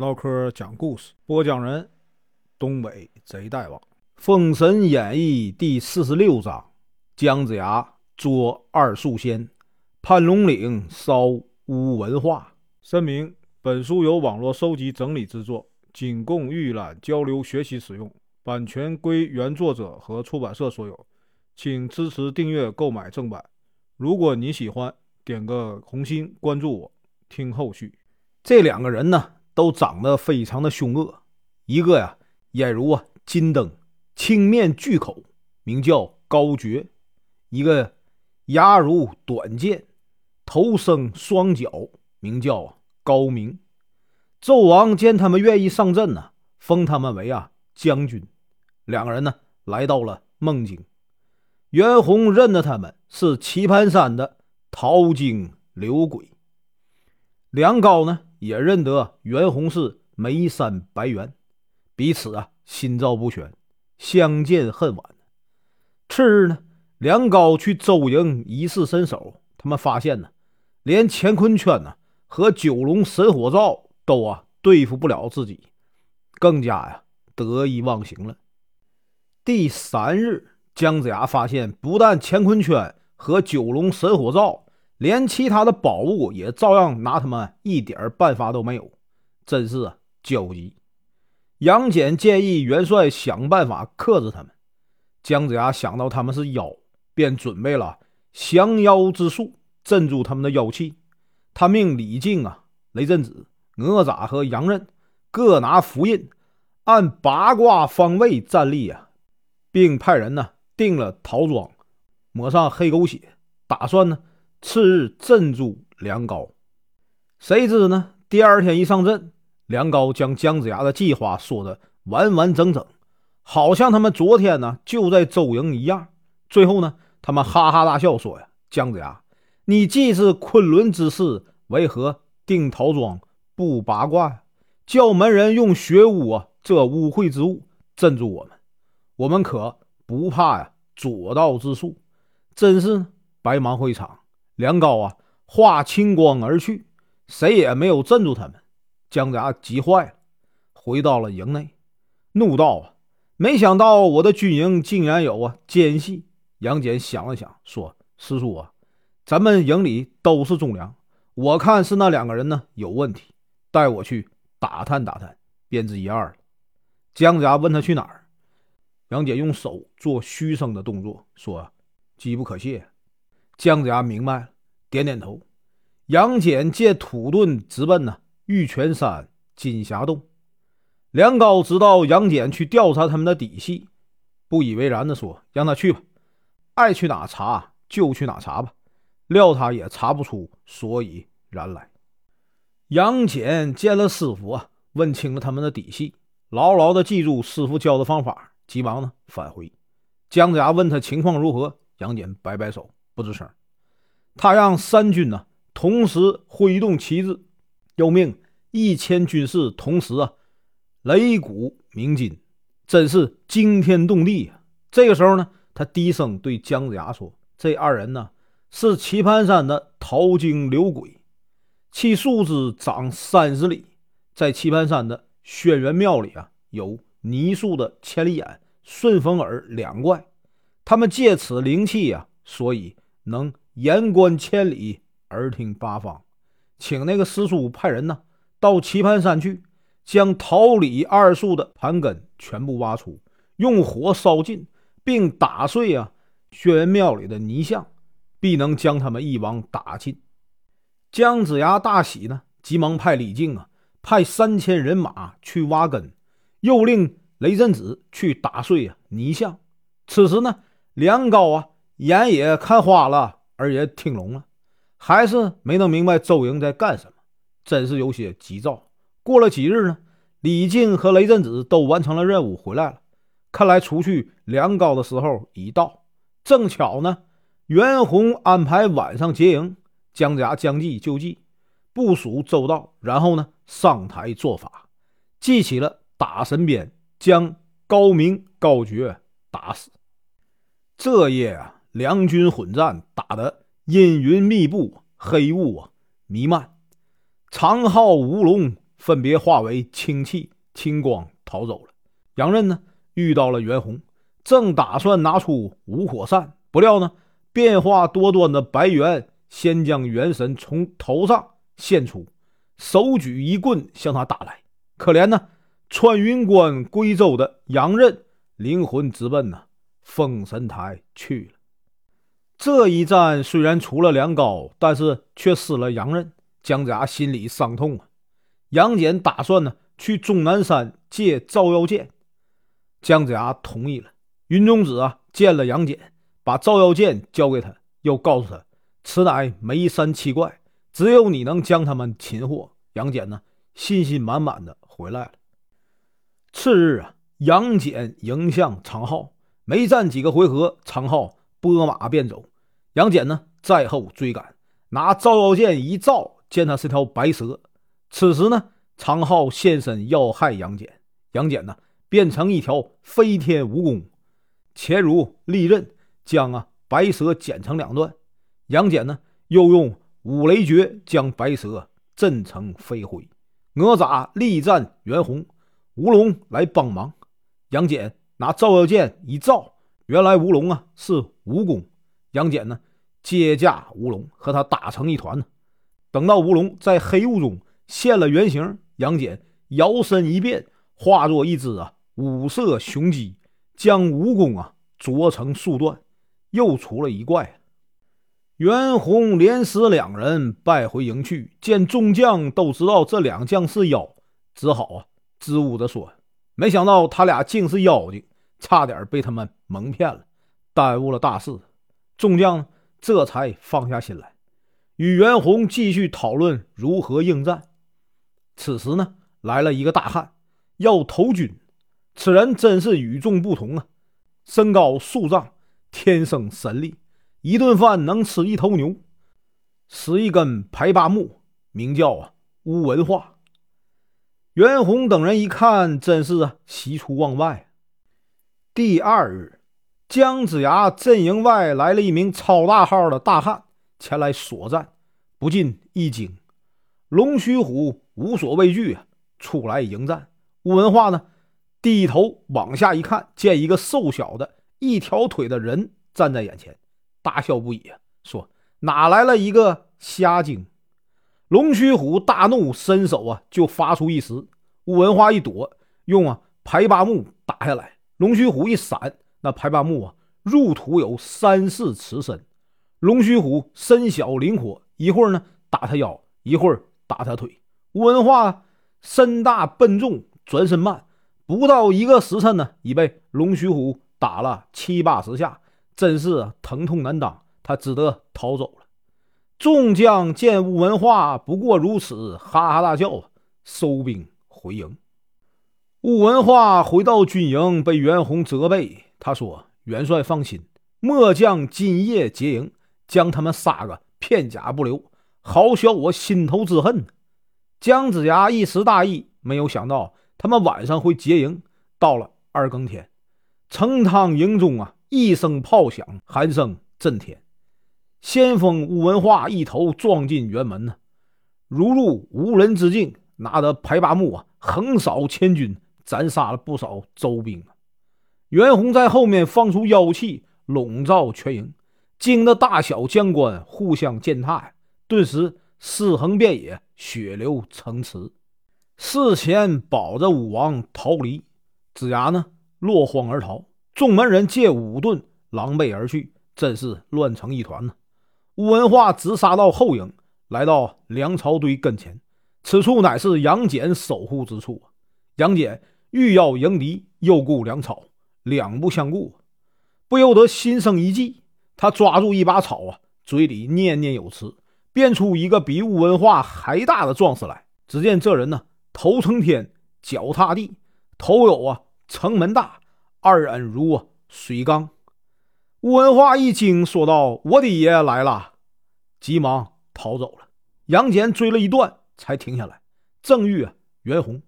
唠嗑讲故事，播讲人：东北贼大王，《封神演义》第四十六章：姜子牙捉二树仙，潘龙岭烧乌文化。声明：本书由网络收集整理制作，仅供预览、交流、学习使用，版权归原作者和出版社所有，请支持订阅、购买正版。如果你喜欢，点个红心，关注我，听后续。这两个人呢？都长得非常的凶恶，一个呀眼如啊金灯，青面巨口，名叫高绝；一个牙如短剑，头生双角，名叫高明。纣王见他们愿意上阵呢，封他们为啊将军。两个人呢来到了孟津，袁弘认得他们是棋盘山的淘金刘鬼，梁高呢。也认得袁弘是眉山白猿，彼此啊心照不宣，相见恨晚。次日呢，梁高去周营一试身手，他们发现呢，连乾坤圈呢和九龙神火罩都啊对付不了自己，更加呀得意忘形了。第三日，姜子牙发现，不但乾坤圈和九龙神火罩。连其他的宝物也照样拿他们一点办法都没有，真是啊焦急。杨戬建议元帅想办法克制他们。姜子牙想到他们是妖，便准备了降妖之术，镇住他们的妖气。他命李靖啊、雷震子、哪吒和杨任各拿符印，按八卦方位站立啊，并派人呢定了桃庄，抹上黑狗血，打算呢。次日镇住梁高，谁知呢？第二天一上阵，梁高将姜子牙的计划说的完完整整，好像他们昨天呢就在周营一样。最后呢，他们哈哈大笑说：“呀，姜子牙，你既是昆仑之士，为何定陶庄不八卦呀？叫门人用血污啊这污秽之物镇住我们，我们可不怕呀？左道之术，真是白忙会场。”梁高啊，化青光而去，谁也没有镇住他们。姜子牙急坏了，回到了营内，怒道：“啊，没想到我的军营竟然有啊奸细！”杨戬想了想，说：“师叔啊，咱们营里都是忠良，我看是那两个人呢有问题，带我去打探打探，便知一二了。”姜子牙问他去哪儿，杨戬用手做嘘声的动作，说：“机不可泄。”姜子牙明白了，点点头。杨戬借土遁直奔呢玉泉山金霞洞。梁高知道杨戬去调查他们的底细，不以为然的说：“让他去吧，爱去哪查就去哪查吧。”料他也查不出所以然来。杨戬见了师傅啊，问清了他们的底细，牢牢的记住师傅教的方法，急忙呢返回。姜子牙问他情况如何，杨戬摆摆手。不吱声，他让三军呢同时挥动旗帜，又命一千军士同时啊擂鼓鸣金，真是惊天动地啊！这个时候呢，他低声对姜子牙说：“这二人呢是棋盘山的淘精流鬼，其树枝长三十里，在棋盘山的轩辕庙里啊有泥塑的千里眼、顺风耳两怪，他们借此灵气呀，所以。”能言观千里，耳听八方，请那个师叔派人呢，到棋盘山去，将桃李二树的盘根全部挖出，用火烧尽，并打碎啊轩辕庙里的泥像，必能将他们一网打尽。姜子牙大喜呢，急忙派李靖啊，派三千人马去挖根，又令雷震子去打碎啊泥像。此时呢，梁高啊。眼也看花了，耳也听聋了，还是没能明白周营在干什么，真是有些急躁。过了几日呢，李靖和雷震子都完成了任务回来了，看来除去梁高的时候已到。正巧呢，袁弘安排晚上结营，姜子牙将计就计，部署周到，然后呢上台做法，记起了打神鞭，将高明、高觉打死。这夜啊。两军混战，打得阴云密布，黑雾啊弥漫，长号无龙分别化为氢气、青光逃走了。杨任呢，遇到了袁弘，正打算拿出五火扇，不料呢，变化多端的白猿先将元神从头上现出，手举一棍向他打来。可怜呢，穿云关归州的杨任灵魂直奔呢封神台去了。这一战虽然出了两高，但是却失了杨任。姜子牙心里伤痛啊。杨戬打算呢去终南山借照妖剑，姜子牙同意了。云中子啊见了杨戬，把照妖剑交给他，又告诉他此乃梅山七怪，只有你能将他们擒获。杨戬呢信心满满的回来了。次日啊，杨戬迎向常浩，没战几个回合，常浩拨马便走。杨戬呢，在后追赶，拿照妖剑一照，见他是条白蛇。此时呢，长浩现身要害杨戬，杨戬呢，变成一条飞天蜈蚣，切如利刃，将啊白蛇剪成两段。杨戬呢，又用五雷诀将白蛇震成飞灰。哪吒力战袁弘，吴龙来帮忙。杨戬拿照妖剑一照，原来吴龙啊是蜈蚣。杨戬呢，接驾吴龙，和他打成一团呢。等到吴龙在黑雾中现了原形，杨戬摇身一变，化作一只啊五色雄鸡，将蜈蚣啊啄成数段，又除了一怪。袁弘、连死两人败回营去，见众将都知道这两将是妖，只好啊支吾的说：“没想到他俩竟是妖精，差点被他们蒙骗了，耽误了大事。”众将这才放下心来，与袁弘继续讨论如何应战。此时呢，来了一个大汉，要投军。此人真是与众不同啊！身高数丈，天生神力，一顿饭能吃一头牛，使一根排八木，名叫啊乌文化。袁弘等人一看，真是啊喜出望外。第二日。姜子牙阵营外来了一名超大号的大汉，前来索战，不禁一惊。龙须虎无所畏惧啊，出来迎战。吴文化呢，低头往下一看，见一个瘦小的一条腿的人站在眼前，大笑不已啊，说：“哪来了一个瞎精？”龙须虎大怒，伸手啊就发出一石。吴文化一躲，用啊排八木打下来。龙须虎一闪。那排八木啊，入土有三四尺深。龙须虎身小灵活，一会儿呢打他腰，一会儿打他腿。吴文化身大笨重，转身慢，不到一个时辰呢，已被龙须虎打了七八十下，真是疼痛难当。他只得逃走了。众将见吴文化不过如此，哈哈大笑，收兵回营。吴文化回到军营，被袁弘责备。他说：“元帅放心，末将今夜结营，将他们杀个片甲不留，好消我心头之恨。”姜子牙一时大意，没有想到他们晚上会结营。到了二更天，成汤营中啊，一声炮响，喊声震天。先锋吴文化一头撞进辕门呢，如入无人之境，拿着排八木啊，横扫千军，斩杀了不少周兵啊。袁弘在后面放出妖气，笼罩全营，惊得大小将官互相践踏，顿时尸横遍野，血流成池。事前保着武王逃离，子牙呢落荒而逃，众门人借武盾狼狈而去，真是乱成一团呢。吴文化直杀到后营，来到粮草堆跟前，此处乃是杨戬守护之处。杨戬欲要迎敌，又顾粮草。两不相顾，不由得心生一计。他抓住一把草啊，嘴里念念有词，变出一个比吴文化还大的壮士来。只见这人呢，头撑天，脚踏地，头有啊城门大，二眼如啊水缸。吴文化一惊，说道：“我的爷爷来了！”急忙逃走了。杨戬追了一段，才停下来，正遇袁弘。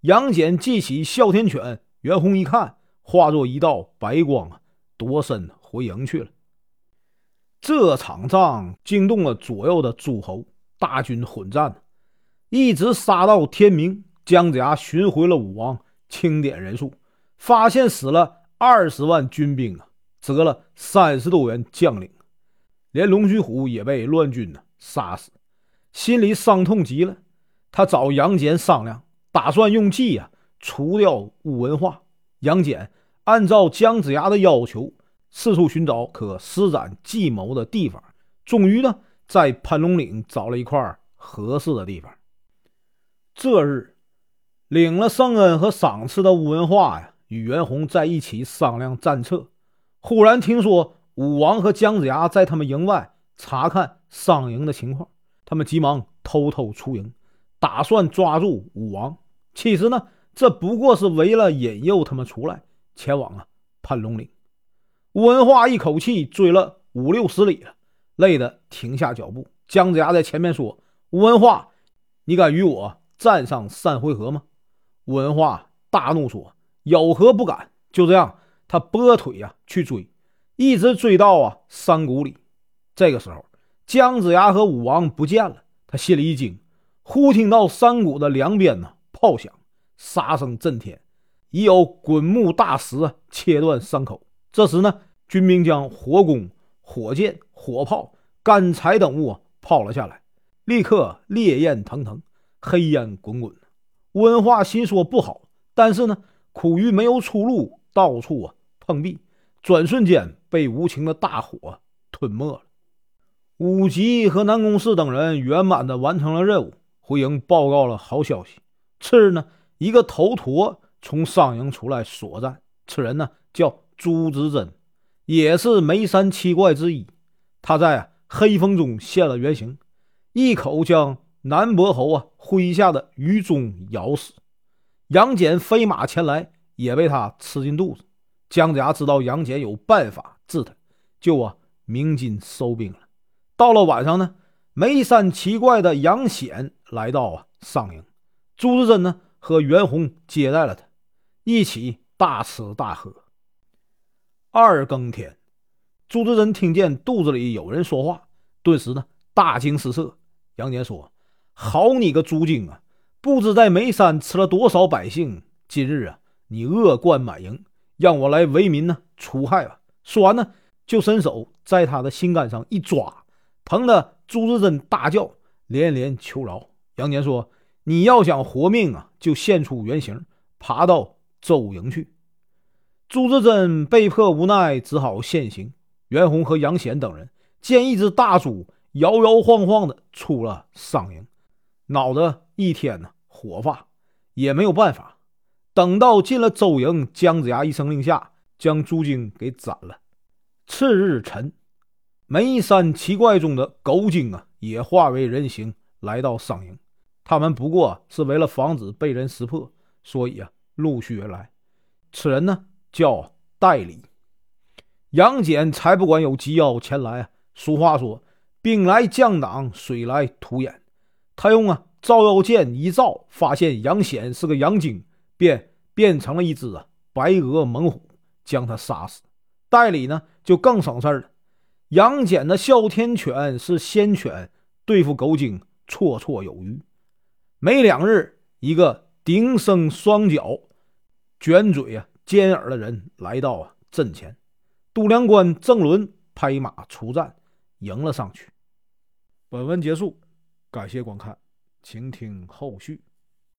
杨戬记起哮天犬，袁弘一看。化作一道白光啊，夺身回营去了。这场仗惊动了左右的诸侯，大军混战。一直杀到天明。姜子牙寻回了武王，清点人数，发现死了二十万军兵啊，折了三十多员将领，连龙须虎也被乱军呢杀死，心里伤痛极了。他找杨戬商量，打算用计啊除掉武文化。杨戬按照姜子牙的要求，四处寻找可施展计谋的地方，终于呢在盘龙岭找了一块合适的地方。这日。领了圣恩和赏赐的吴文化呀，与袁弘在一起商量战策。忽然听说武王和姜子牙在他们营外查看商营的情况，他们急忙偷偷出营，打算抓住武王。其实呢，这不过是为了引诱他们出来，前往啊盘龙岭。吴文化一口气追了五六十里了，累得停下脚步。姜子牙在前面说：“吴文化，你敢与我战上三回合吗？”吴文化大怒说：“有何不敢？”就这样，他拨腿呀去追，一直追到啊山谷里。这个时候，姜子牙和武王不见了，他心里一惊，忽听到山谷的两边呢炮响，杀声震天，已有滚木大石切断山口。这时呢，军兵将火攻、火箭、火炮、干柴等物抛了下来，立刻烈焰腾腾，黑烟滚滚。文化心说不好，但是呢，苦于没有出路，到处啊碰壁，转瞬间被无情的大火吞没了。武吉和南宫氏等人圆满的完成了任务，回营报告了好消息。次日呢，一个头陀从商营出来索战，此人呢叫朱之真，也是眉山七怪之一。他在黑风中现了原形，一口将。南伯侯啊，麾下的于忠咬死，杨戬飞马前来，也被他吃进肚子。姜子牙知道杨戬有办法治他，就啊鸣金收兵了。到了晚上呢，眉山奇怪的杨显来到啊上营，朱志珍呢和袁弘接待了他，一起大吃大喝。二更天，朱志珍听见肚子里有人说话，顿时呢大惊失色。杨戬说。好你个朱精啊！不知在眉山吃了多少百姓，今日啊，你恶贯满盈，让我来为民呢除害吧。说完呢，就伸手在他的心肝上一抓，疼得朱志珍大叫，连连求饶。杨戬说：“你要想活命啊，就现出原形，爬到周营去。”朱志珍被迫无奈，只好现形。袁弘和杨显等人见一只大猪摇摇晃晃的出了商营。脑子一天呢火发，也没有办法。等到进了周营，姜子牙一声令下，将朱精给斩了。次日晨，眉山奇怪中的狗精啊，也化为人形来到商营。他们不过是为了防止被人识破，所以啊陆续而来。此人呢叫戴礼。杨戬才不管有急要前来啊。俗话说：“兵来将挡，水来土掩。”他用啊照妖剑一照，发现杨显是个杨精，便变成了一只啊白额猛虎，将他杀死。代理呢就更省事了。杨戬的哮天犬是仙犬，对付狗精绰绰有余。没两日，一个顶生双脚、卷嘴啊尖耳的人来到啊阵前，度量官郑伦拍马出战，迎了上去。本文结束。感谢观看，请听后续。